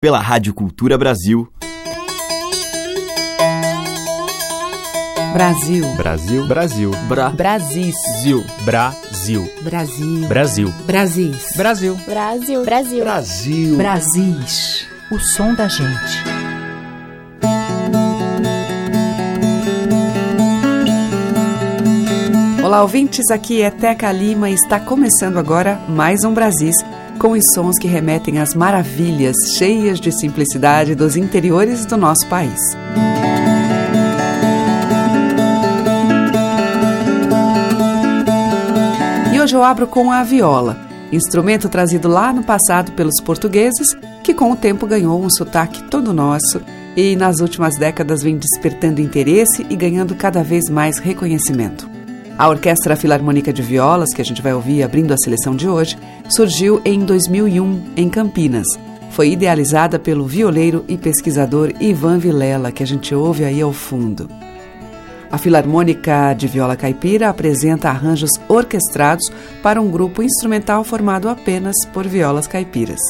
pela Rádio Cultura Brasil. Brasil. Brasil. Brasil. Bra. Brasil. Brasil. Brasil. Brasil. Brasil. Brasil. Brasil. Brasil. Brasil. Brasis. O som da gente. Olá, ouvintes. Aqui é Teca Lima e está começando agora mais um Brasis com os sons que remetem às maravilhas cheias de simplicidade dos interiores do nosso país. E hoje eu abro com a viola, instrumento trazido lá no passado pelos portugueses, que com o tempo ganhou um sotaque todo nosso e nas últimas décadas vem despertando interesse e ganhando cada vez mais reconhecimento. A Orquestra Filarmônica de Violas, que a gente vai ouvir abrindo a seleção de hoje, surgiu em 2001 em Campinas. Foi idealizada pelo violeiro e pesquisador Ivan Vilela, que a gente ouve aí ao fundo. A Filarmônica de Viola Caipira apresenta arranjos orquestrados para um grupo instrumental formado apenas por violas caipiras.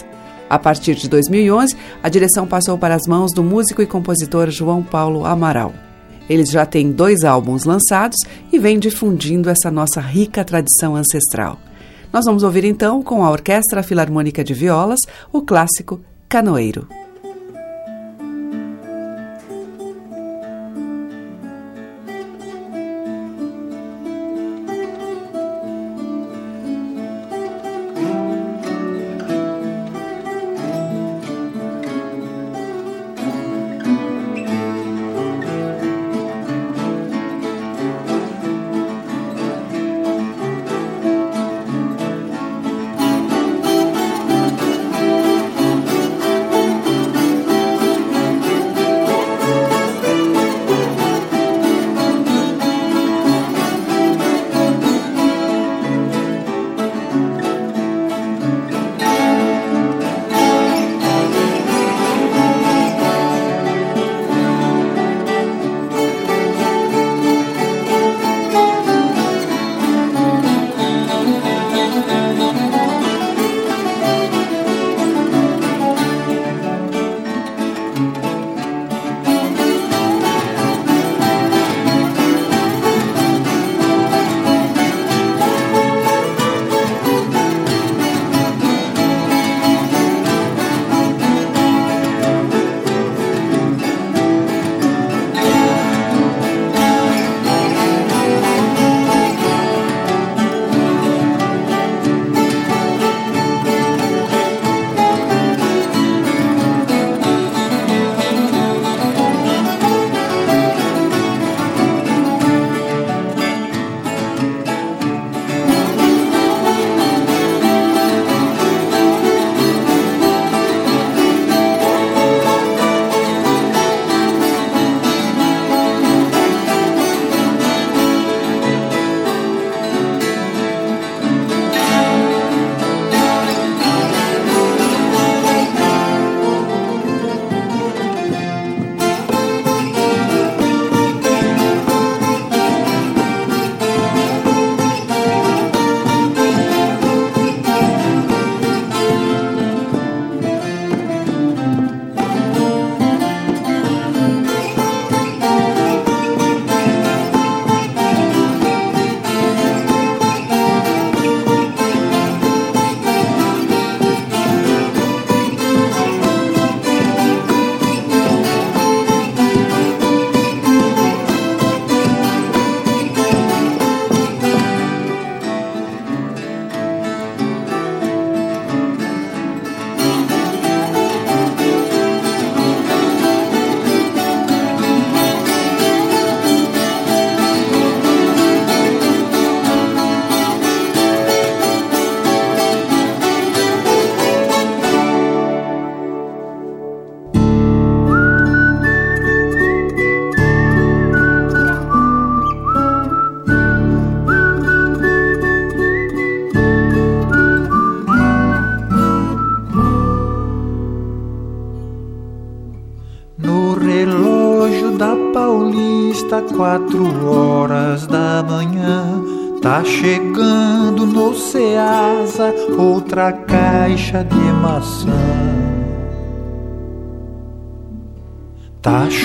A partir de 2011, a direção passou para as mãos do músico e compositor João Paulo Amaral. Eles já têm dois álbuns lançados e vêm difundindo essa nossa rica tradição ancestral. Nós vamos ouvir então, com a Orquestra Filarmônica de Violas, o clássico Canoeiro.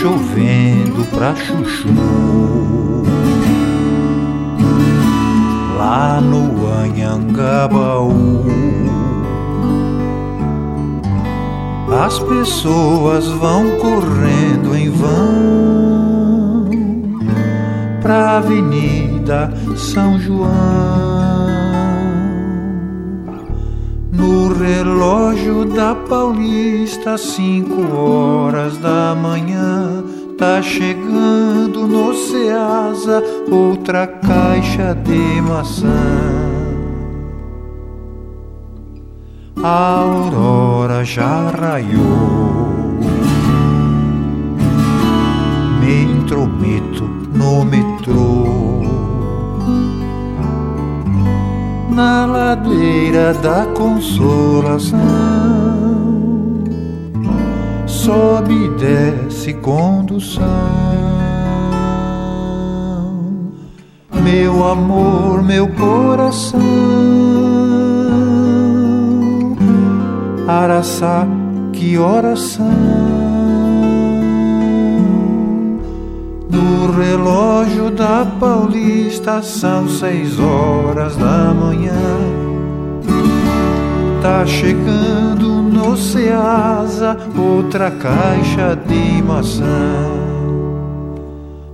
Chovendo pra chuchu. Lá no Anhangabaú. As pessoas vão correndo em vão pra Avenida São João. No relógio da Paulista, cinco horas da manhã, tá chegando no Ceasa outra caixa de maçã. A aurora já raiou, me intrometo no metrô na ladeira da consolação. Sobe e desce condução. Meu amor, meu coração. Araçá, que oração. No relógio da Paulista são seis horas da manhã. Tá chegando no Ceasa outra caixa de maçã.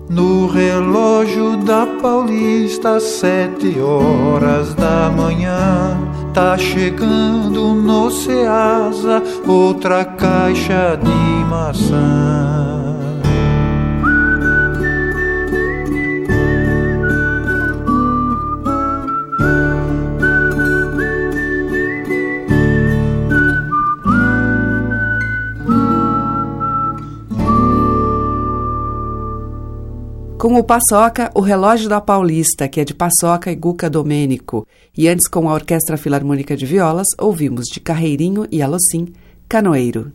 No relógio da Paulista, sete horas da manhã. Tá chegando no Ceasa outra caixa de maçã. Com o Paçoca, o Relógio da Paulista, que é de Paçoca e Guca Domênico. E antes, com a Orquestra Filarmônica de Violas, ouvimos de Carreirinho e Alocim, Canoeiro.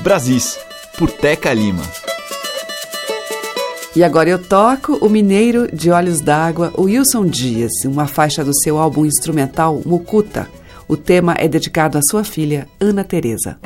Brasis, por Teca Lima. E agora eu toco o Mineiro de Olhos d'Água, o Wilson Dias, uma faixa do seu álbum instrumental Mucuta. O tema é dedicado à sua filha, Ana Teresa.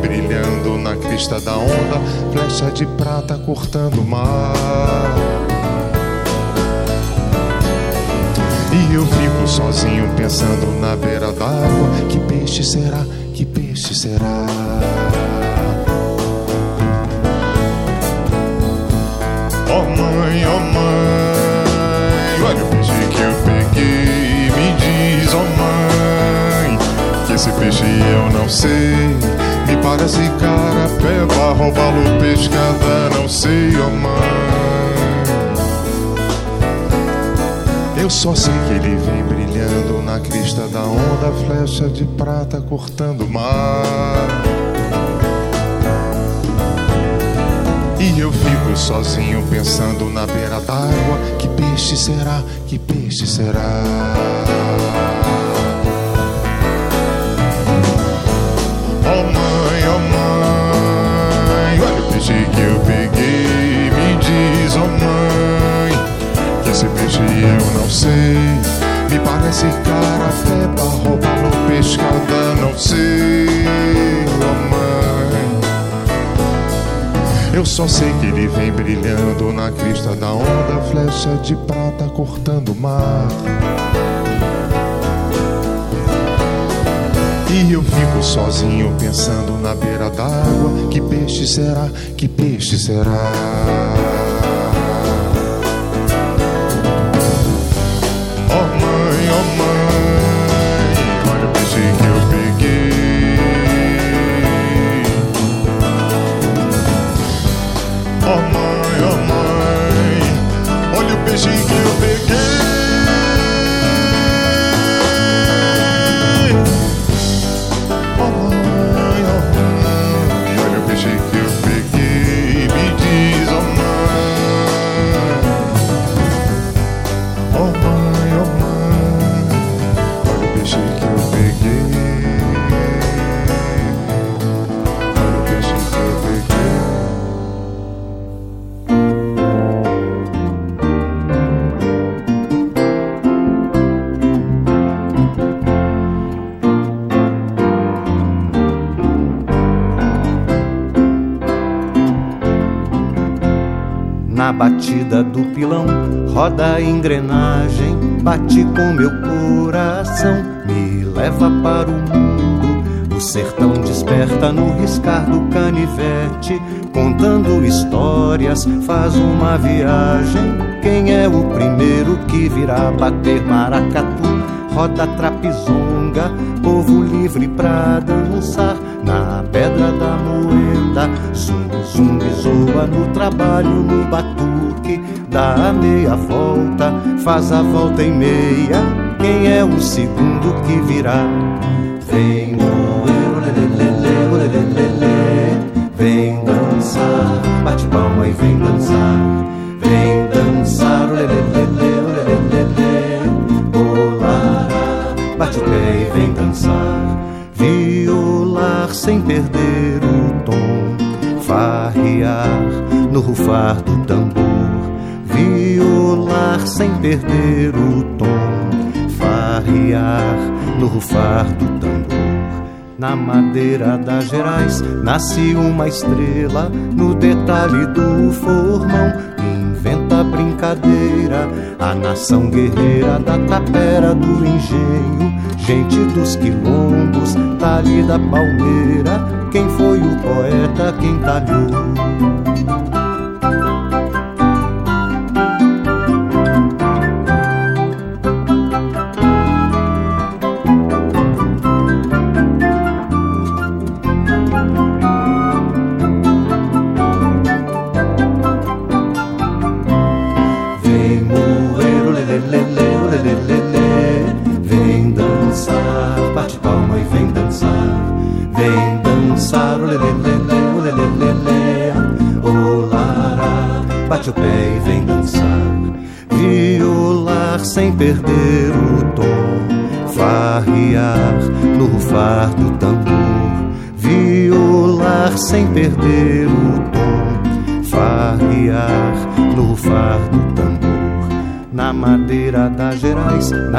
Brilhando na crista da onda, flecha de prata cortando o mar. E eu fico sozinho pensando na beira d'água, que peixe será, que peixe será? Oh mãe, oh mãe, olha o peixe que eu peguei. Me diz, oh mãe, que esse peixe eu não sei. Me parece carapeba, roubá-lo pescada, não sei, oh mãe. Eu só sei que ele vem brilhando na crista da onda, flecha de prata cortando o mar. E eu fico sozinho pensando na beira d'água: que peixe será? Que peixe será? Diz, oh mãe, que esse peixe eu não sei. Me parece carafé, rouba no pescada, não sei, oh mãe. Eu só sei que ele vem brilhando na crista da onda, flecha de prata cortando o mar. E eu fico sozinho pensando na beira d'água: que peixe será? Que peixe será? Oh mãe, oh mãe, olha o peixe que roda a engrenagem, bate com meu coração, me leva para o mundo. O sertão desperta no riscar do canivete, contando histórias, faz uma viagem. Quem é o primeiro que virá bater maracatu? Roda trapizonga, povo livre pra dançar na pedra da moeda. Zumbi, zumbi, zoa no trabalho, no batuque, dá a meia volta, faz a volta em meia. Quem é o segundo que virá? Sem perder o tom, farrear no rufar do tambor. Na madeira das Gerais nasce uma estrela no detalhe do formão. Inventa brincadeira, a nação guerreira da tapera do engenho, gente dos quilombos, talhe da palmeira. Quem foi o poeta, quem talhou?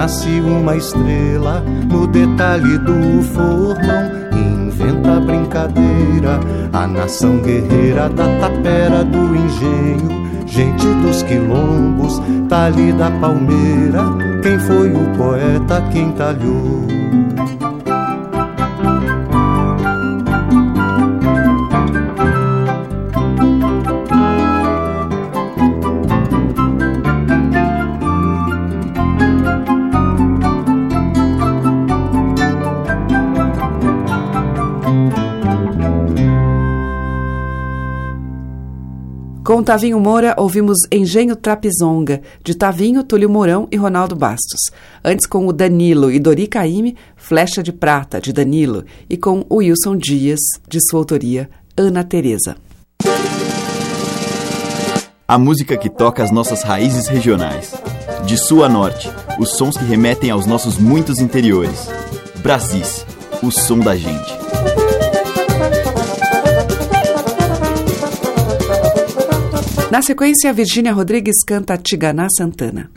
Nasce uma estrela no detalhe do formão. Inventa brincadeira, a nação guerreira da tapera do engenho. Gente dos quilombos, talhe da palmeira. Quem foi o poeta que entalhou? Com Tavinho Moura, ouvimos Engenho Trapizonga, de Tavinho, Túlio Mourão e Ronaldo Bastos. Antes, com o Danilo e Dori Caime, Flecha de Prata, de Danilo. E com o Wilson Dias, de sua autoria, Ana Teresa. A música que toca as nossas raízes regionais. De sul a norte, os sons que remetem aos nossos muitos interiores. Brasis, o som da gente. Na sequência, Virgínia Rodrigues canta Tiganá Santana.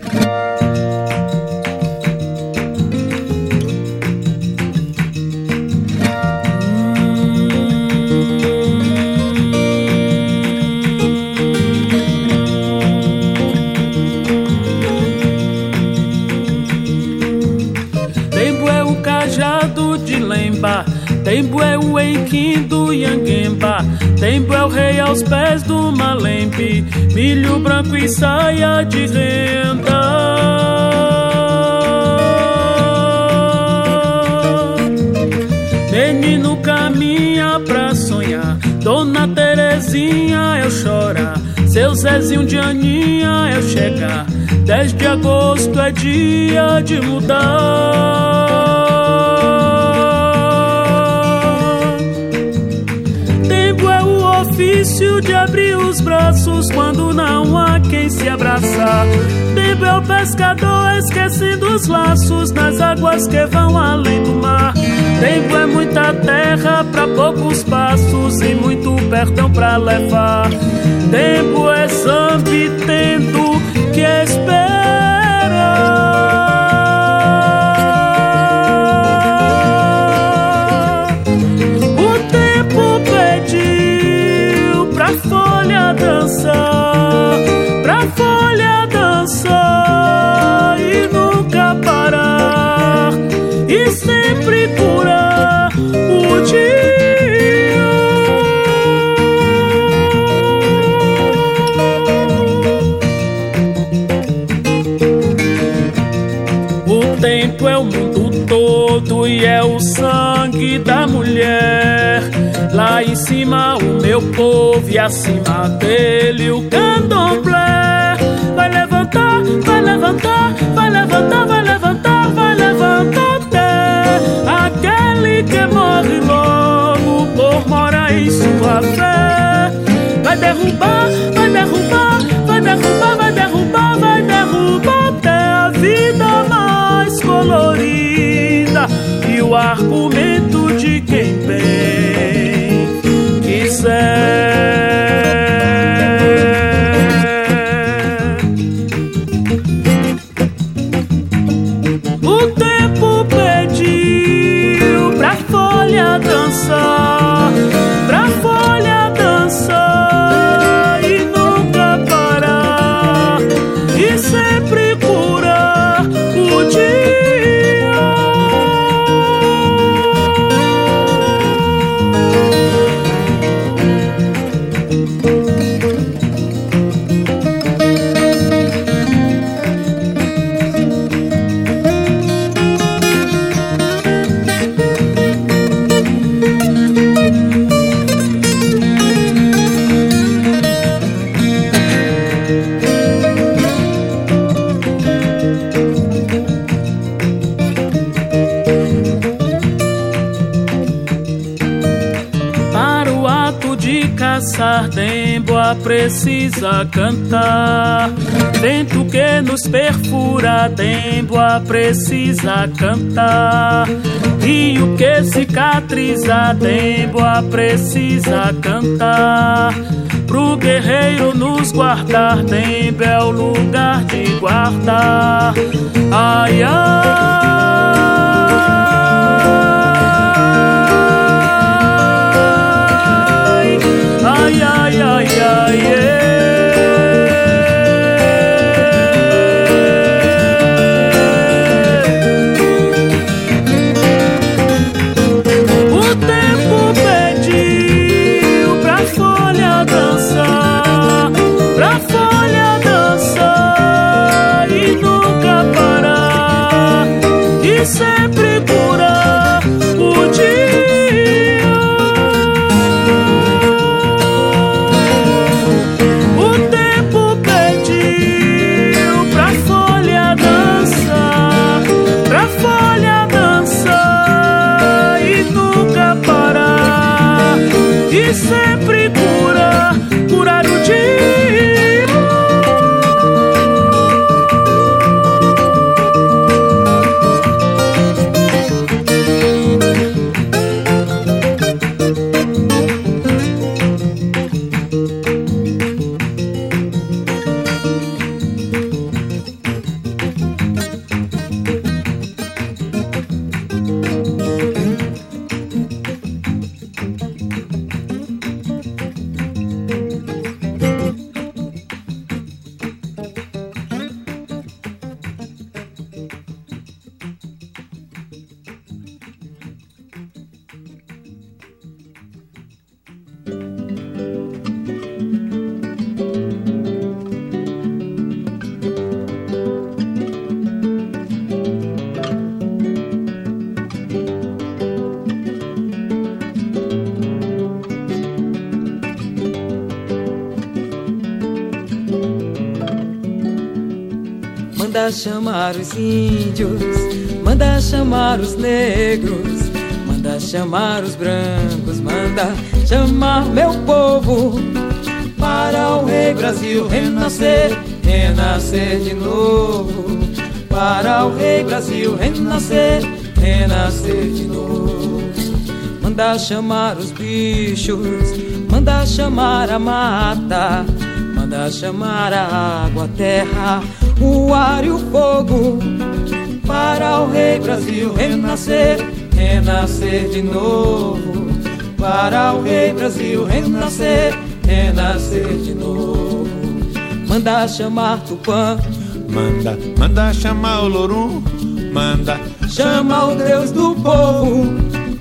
Tempo é o cajado de Lemba, tempo é o Eiquim do Yanguemba, tempo é o rei aos pés do Malembe, milho branco e saia de renda. Menino caminha pra sonhar, Dona Terezinha eu chorar, seu Zezinho de Aninha eu chegar. 10 de agosto é dia de mudar. O ofício de abrir os braços quando não há quem se abraçar. Tempo é o pescador esquecendo os laços nas águas que vão além do mar. Tempo é muita terra para poucos passos e muito perdão para levar. Tempo é zambi tendo que esperar. Sempre curar o O tempo é o mundo todo e é o sangue da mulher. Lá em cima o meu povo e acima dele o candomblé. Vai levantar, vai levantar, vai levantar, que morre logo por morar em sua fé. Vai derrubar, vai derrubar, vai derrubar, vai derrubar, vai derrubar até a vida mais colorida e o argumento de quem bem quiser. Demboa precisa cantar. Rio que cicatriza, Demboa precisa cantar. pro guerreiro nos guardar, tem bel lugar de guardar. Ai, ai, sempre chamar os índios, manda chamar os negros, manda chamar os brancos, manda chamar meu povo para o rei Brasil renascer, renascer de novo. Para o rei Brasil renascer, renascer de novo. Manda chamar os bichos, manda chamar a mata, manda chamar a água, a terra o ar e o fogo para o rei Brasil renascer, renascer de novo. Para o rei Brasil renascer, renascer de novo. Manda chamar Tupã, manda, manda chamar o Lorum, manda chama o Deus do povo.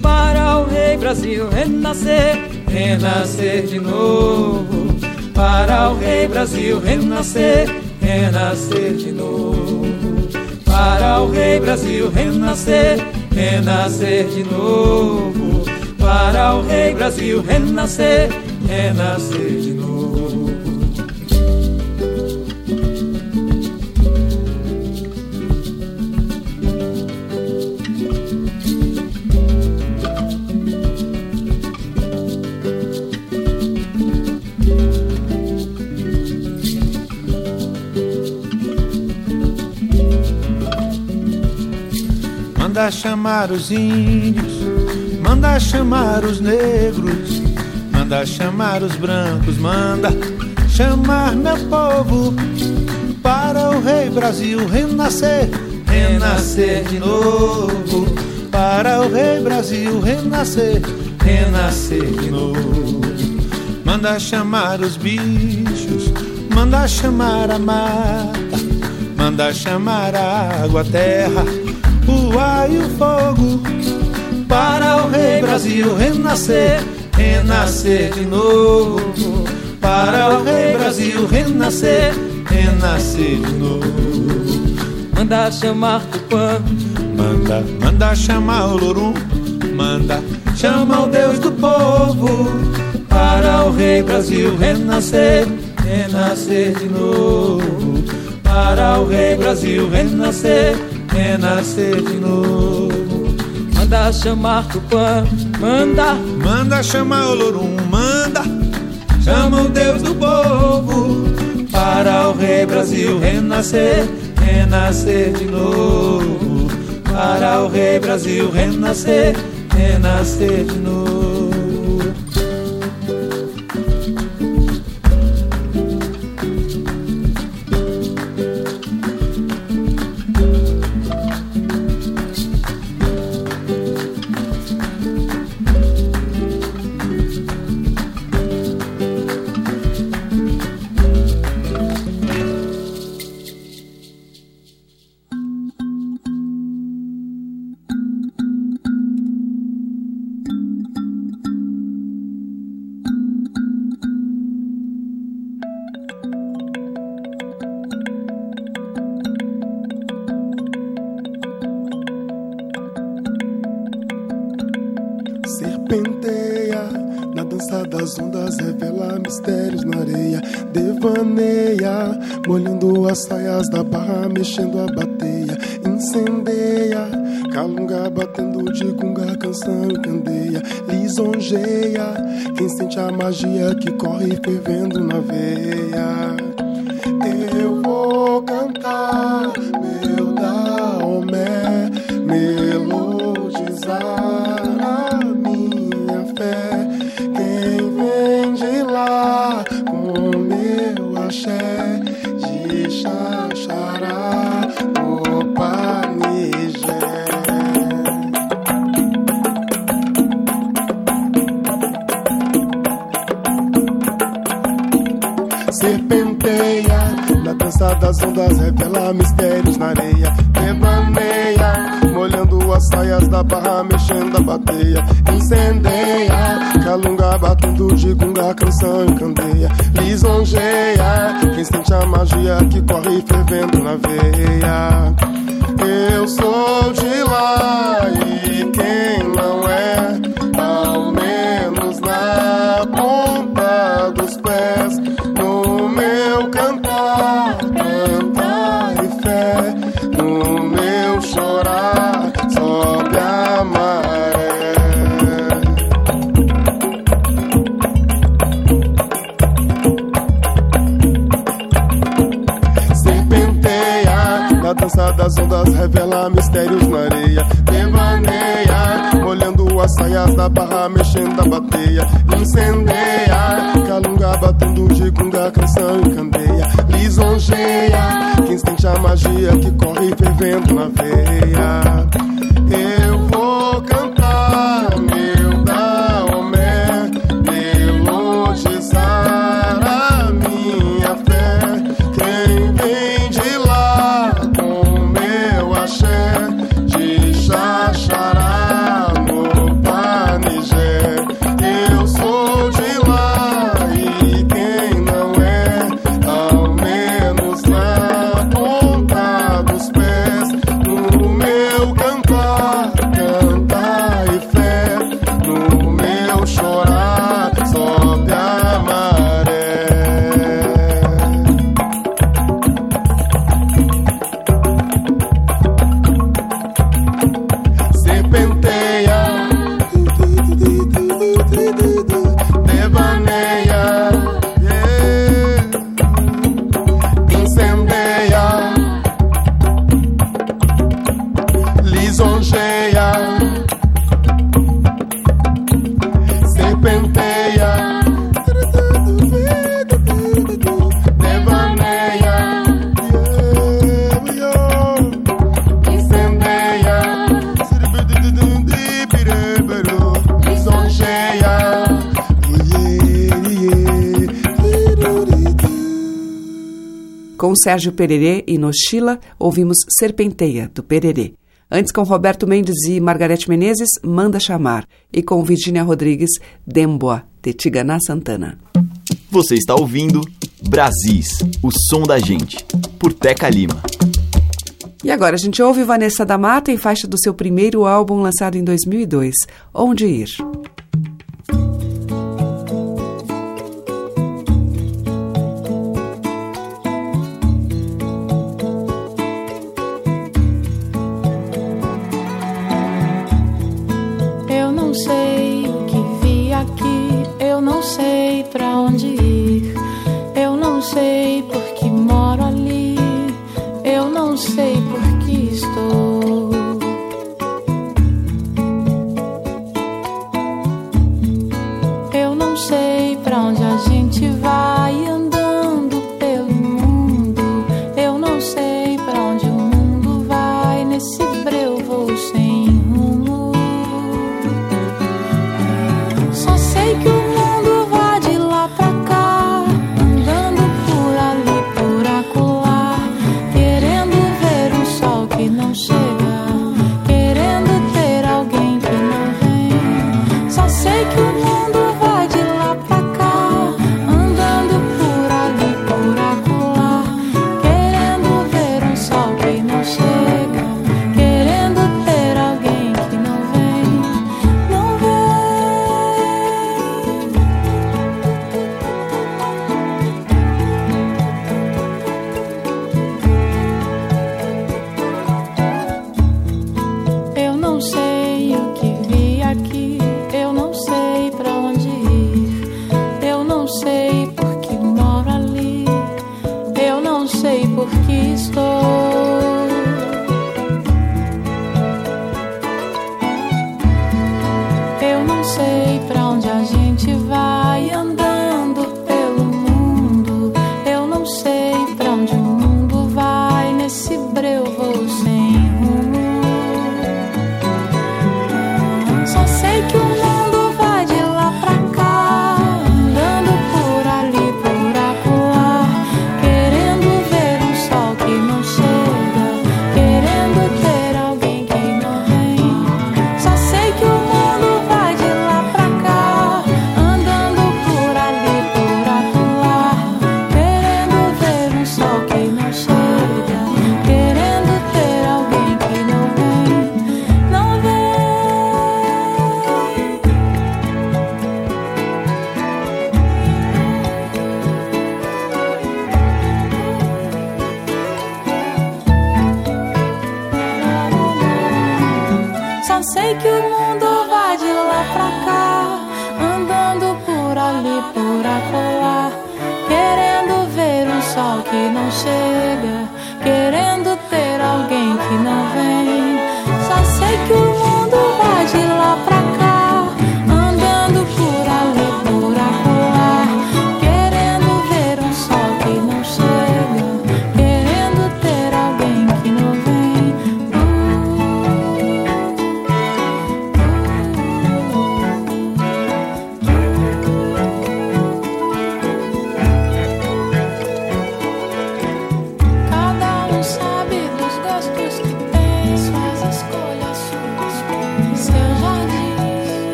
Para o rei Brasil renascer, renascer de novo. Para o rei Brasil renascer renascer de novo. Para o Rei Brasil renascer, renascer de novo. Para o Rei Brasil renascer, renascer de novo. Chamar os índios, manda chamar os negros, manda chamar os brancos, manda chamar meu povo para o Rei Brasil renascer, renascer de novo. Para o Rei Brasil renascer, renascer de novo. Manda chamar os bichos, manda chamar a mata, manda chamar a água, a terra o ar e o fogo para o rei Brasil renascer, renascer de novo. Para o rei Brasil renascer, renascer de novo. Manda chamar Tupã, manda, manda chamar o Lorum, manda chama o Deus do povo. Para o rei Brasil renascer, renascer de novo. Para o rei Brasil renascer renascer de novo. Manda chamar Tupã, manda, manda chamar o Lorum, manda, chama o Deus do povo para o Rei Brasil renascer, renascer de novo. Para o Rei Brasil renascer, renascer de novo. Mexendo a bateia. Incendeia, calunga batendo de gunga, canção candeia. Lisonjeia, quem sente a magia que corre fervendo na veia. Das ondas, revela mistérios na areia. Devaneia, molhando as saias da barra, mexendo a bateia. Incendeia, calunga batendo de gunga, canção e candeia. Lisonjeia, quem sente a magia que corre fervendo na veia. Eu sou de lá e quem não é, ao menos na ponta dos pés, no meu cantar, das ondas, revela mistérios na areia. Devaneia, molhando as saias da barra, mexendo a bateia. Incendeia, calunga batendo de gunga, canção e candeia. Lisonjeia, quem sente a magia que corre fervendo na veia. Sérgio Pererê e Nochila, ouvimos Serpenteia, do Pererê. Antes, com Roberto Mendes e Margarete Menezes, Manda Chamar. E com Virginia Rodrigues, Demboa, de Tiganá Santana. Você está ouvindo Brasis, o som da gente, por Teca Lima. E agora a gente ouve Vanessa da Mata em faixa do seu primeiro álbum lançado em 2002, Onde Ir.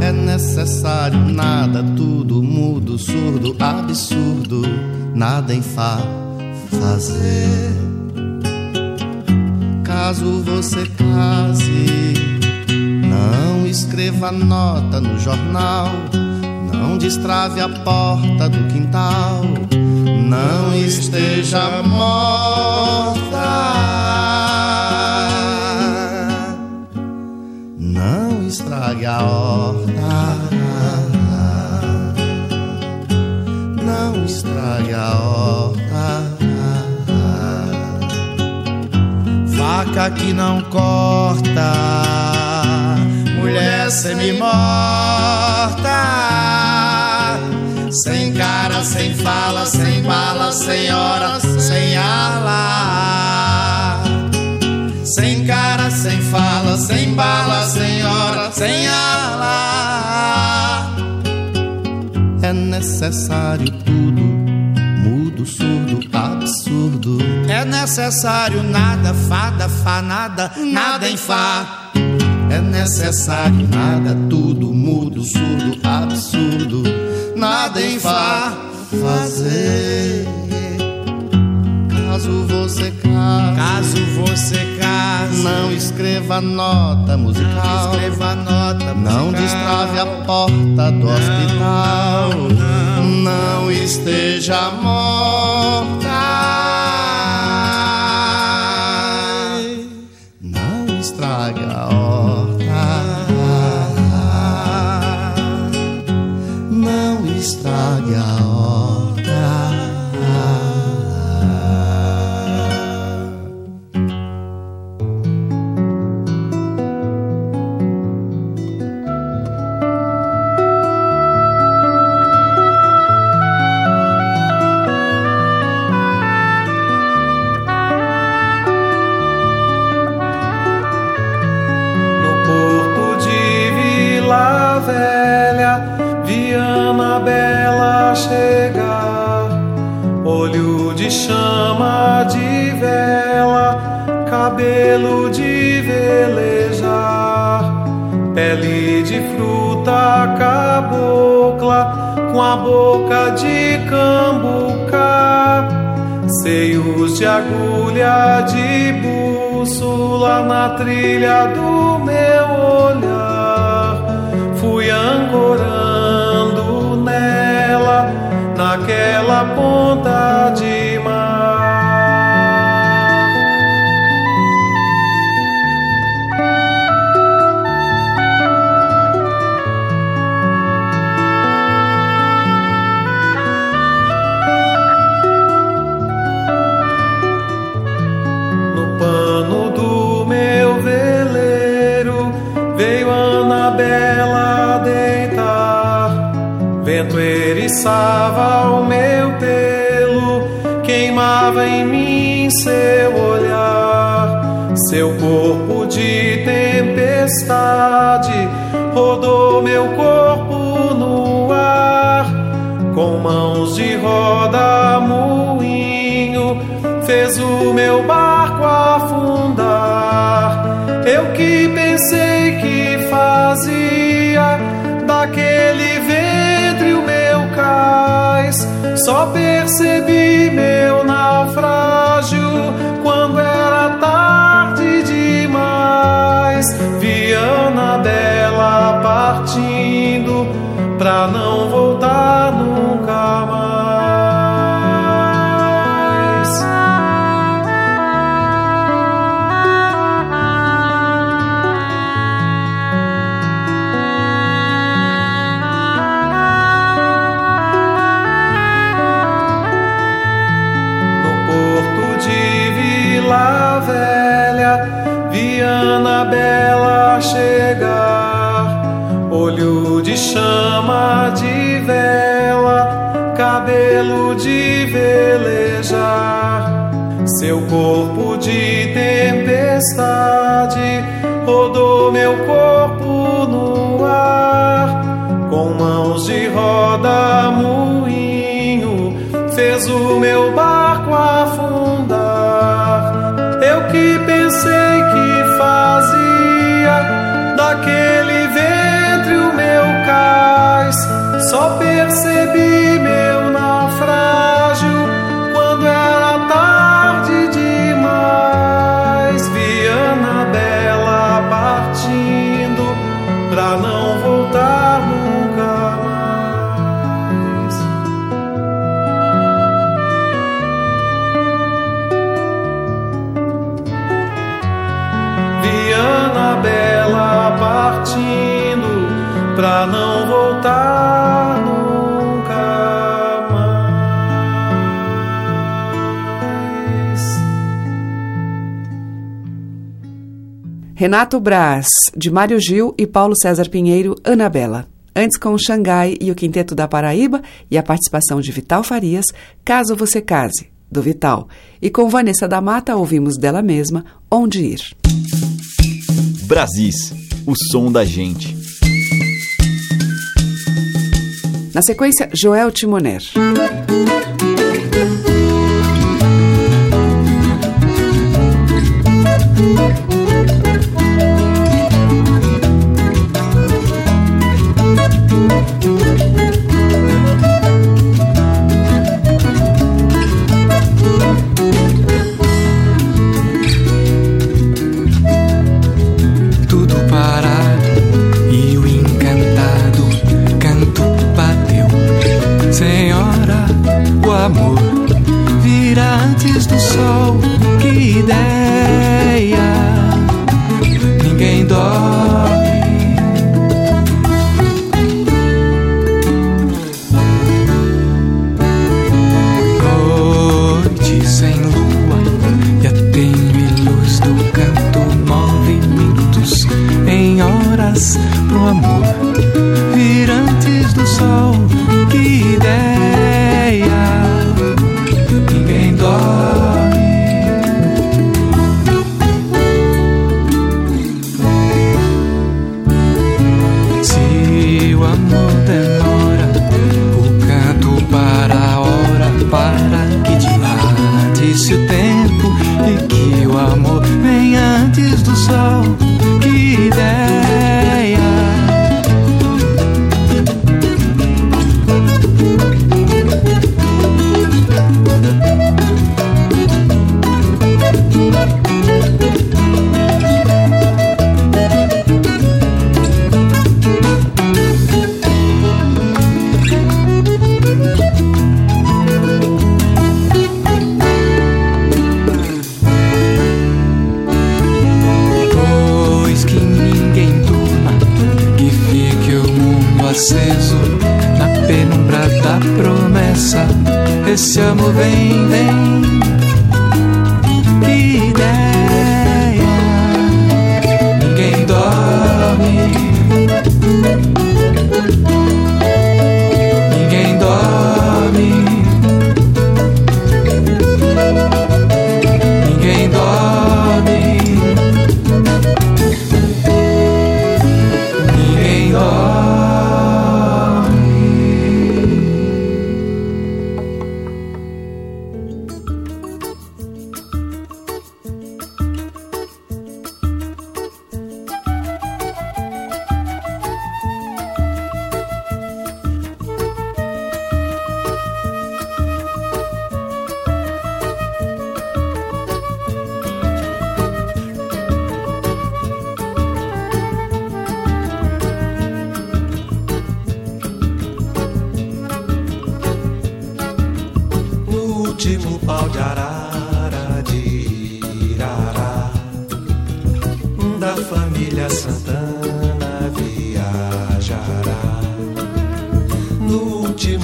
É necessário nada, tudo mudo, surdo, absurdo. Nada em Fá fazer. Caso você case, não escreva nota no jornal. Não destrave a porta do quintal. Não esteja morta. Faca que não corta, mulher semi-morta, Sem cara, sem fala, sem bala, sem hora, sem ala. Sem cara, sem fala, sem bala, sem hora, sem ala. É necessário tudo, mudo, surdo, absurdo. É necessário nada, fada, fa, nada, nada em Fá. É necessário nada, tudo mudo, surdo, absurdo. Nada em Fá fazer. Caso você case, Caso você case, não escreva nota musical. escreva nota Não musical. destrave a porta do hospital. Não esteja morta. velha, Viana Bela chegar. Olho de chama de vela, cabelo de velejar, pele de fruta cabocla, com a boca de cambucá, seios de agulha de bússola na trilha do meu olhar. Fui angorando nela, naquela ponta de eriçava o meu pelo, queimava em mim seu olhar. Seu corpo de tempestade rodou meu corpo no ar. Com mãos de roda moinho, fez o meu barco afundar. Eu que pensei que fazia só percebi meu pra não voltar nunca mais. Renato Braz, de Mário Gil e Paulo César Pinheiro, Anabela. Antes com o Xangai e o Quinteto da Paraíba e a participação de Vital Farias, Caso Você Case, do Vital. E com Vanessa da Mata ouvimos dela mesma Onde Ir. Brasis, o som da gente. Na sequência, Joel Timoner. tudo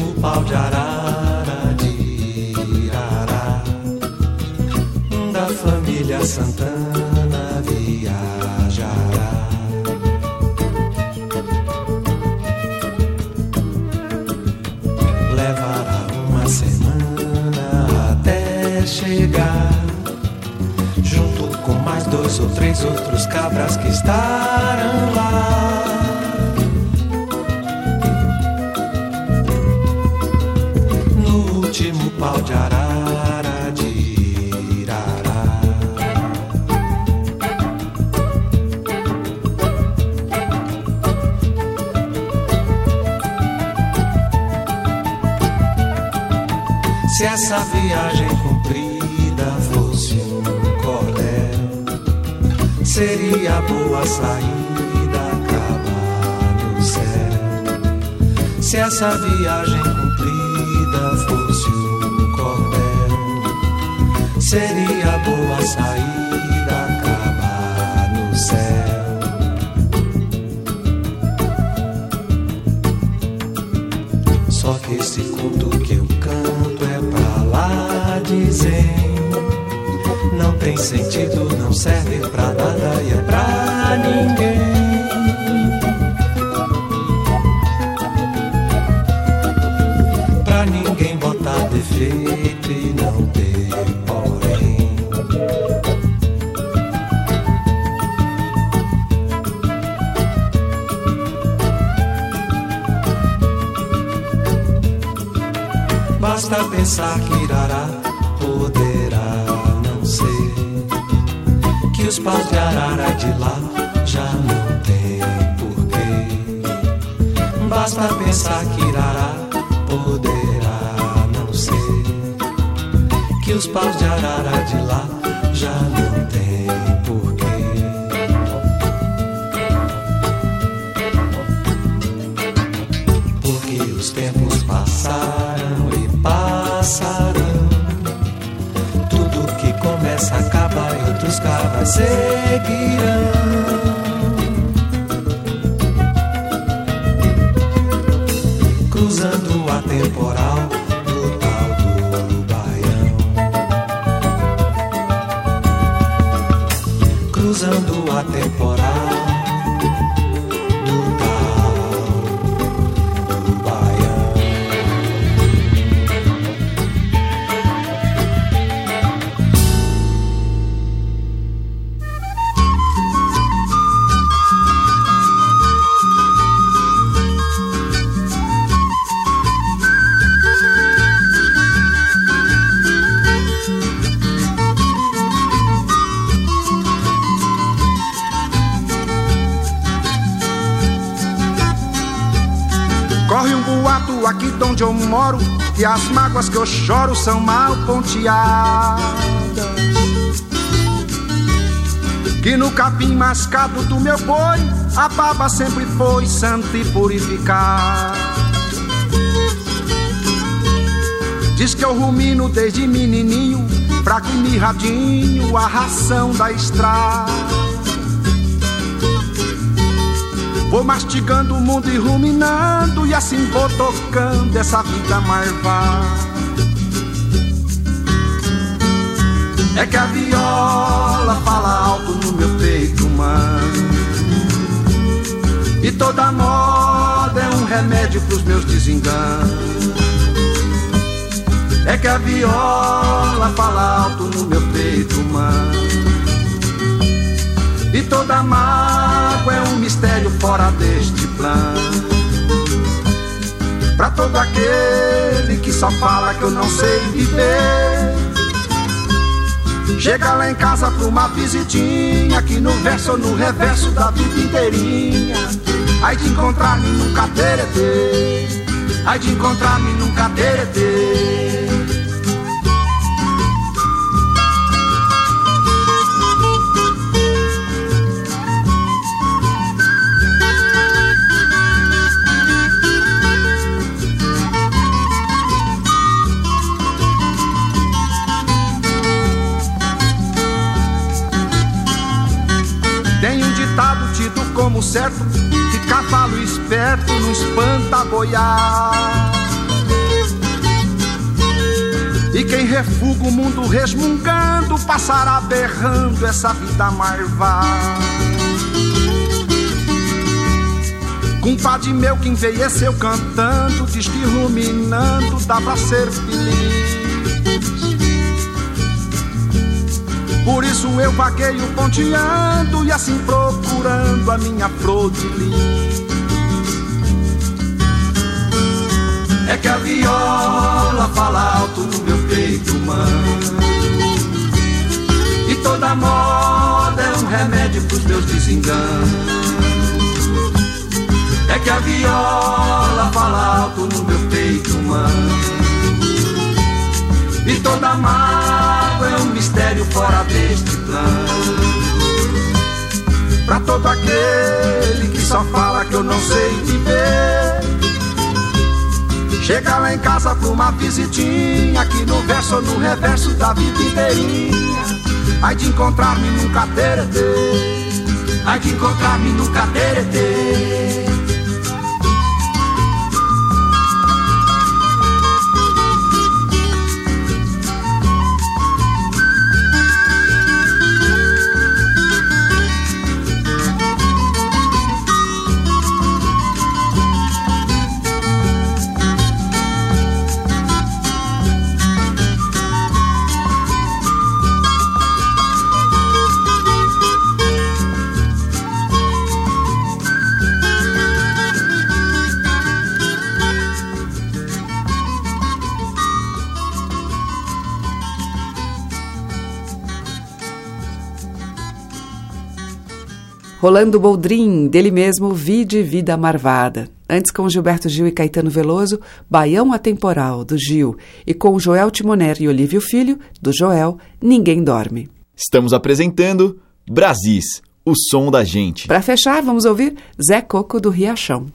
último pau de arara de Irará Da família Santana viajará levará uma semana até chegar. Junto com mais dois ou três outros cabras que estarão lá. Pau de arara de Irará. Se essa viagem comprida fosse um cordel, seria boa saída acabar no céu. Se essa viagem comprida fosse um seria boa saída que Irará poderá não ser Que os paus de arara de lá já não tem porquê. Basta pensar que Irará poderá não ser Que os paus de arara de lá já não tem Tudo que começa acaba e outros cabas seguirão. Cruzando a temporal do tal do Baião. Cruzando a temporal eu choro são mal ponteadas. Que no capim mascado do meu boi a baba sempre foi santa e purificada. Diz que eu rumino desde menininho, fraco e mirradinho, a ração da estrada. Vou mastigando o mundo e ruminando, e assim vou tocando essa vida marvada. É que a viola fala alto no meu peito, mano. E toda moda é um remédio pros meus desenganos. É que a viola fala alto no meu peito, mano. E toda mágoa é um mistério fora deste plano. Pra todo aquele que só fala que eu não sei viver. Chega lá em casa pra uma visitinha, aqui no verso ou no reverso da vida inteirinha. Aí de encontrar-me num cateretê, aí de encontrar-me num cateretê. Como certo Que cavalo esperto não espanta boiar. E quem refuga o mundo resmungando Passará berrando essa vida marvada Compadre meu que envelheceu cantando Diz que ruminando dá pra ser feliz Por isso eu vagueio ponteando e assim procurando a minha flor de. É que a viola fala alto no meu peito, mano. E toda moda é um remédio pros meus desenganos. É que a viola fala alto no meu peito, mano. E toda um mistério fora deste plano. Pra todo aquele que só fala que eu não sei viver. Chega lá em casa pra uma visitinha, aqui no verso ou no reverso da vida inteirinha. Ai de encontrar-me num cateretê, ai de encontrar-me num cateretê. Rolando Boldrin, dele mesmo, Vide Vida Marvada. Antes com Gilberto Gil e Caetano Veloso, Baião Atemporal, do Gil. E com Joel Timoner e Olívio Filho, do Joel, Ninguém Dorme. Estamos apresentando Brasis, o som da gente. Para fechar, vamos ouvir Zé Coco do Riachão.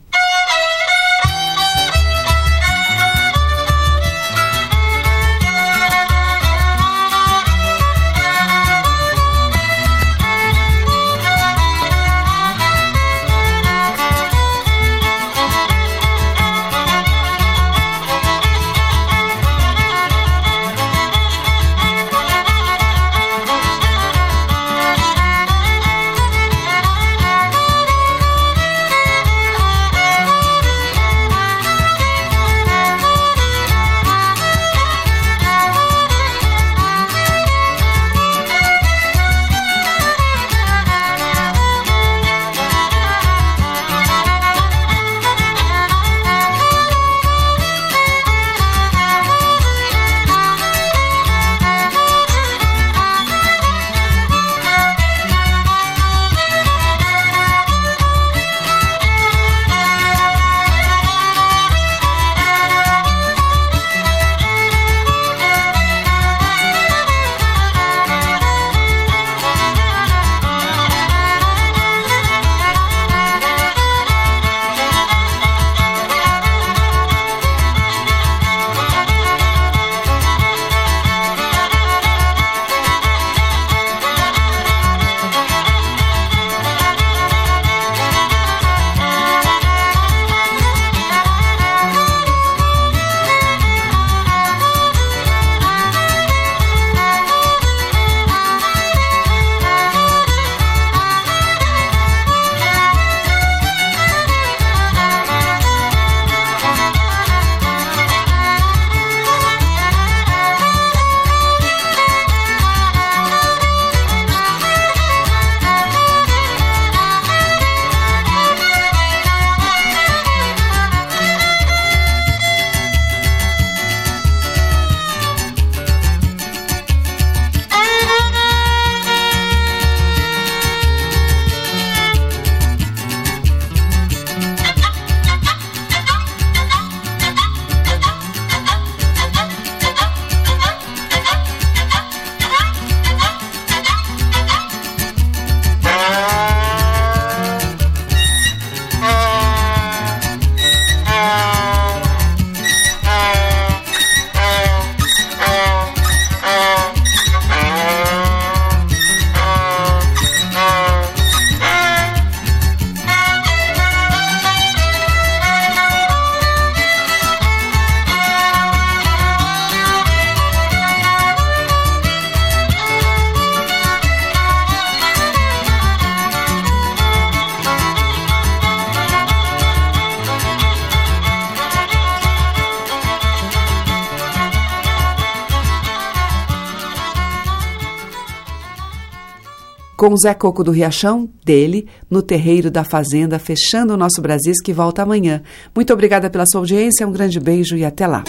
Com o Zé Coco do Riachão, dele, no terreiro da Fazenda, fechando o nosso Brasis que volta amanhã. Muito obrigada pela sua audiência, um grande beijo e até lá.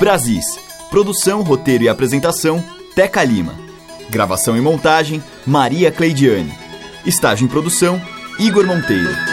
Brasis. Produção, roteiro e apresentação, Teca Lima. Gravação e montagem, Maria Cleidiane. Estágio em produção, Igor Monteiro.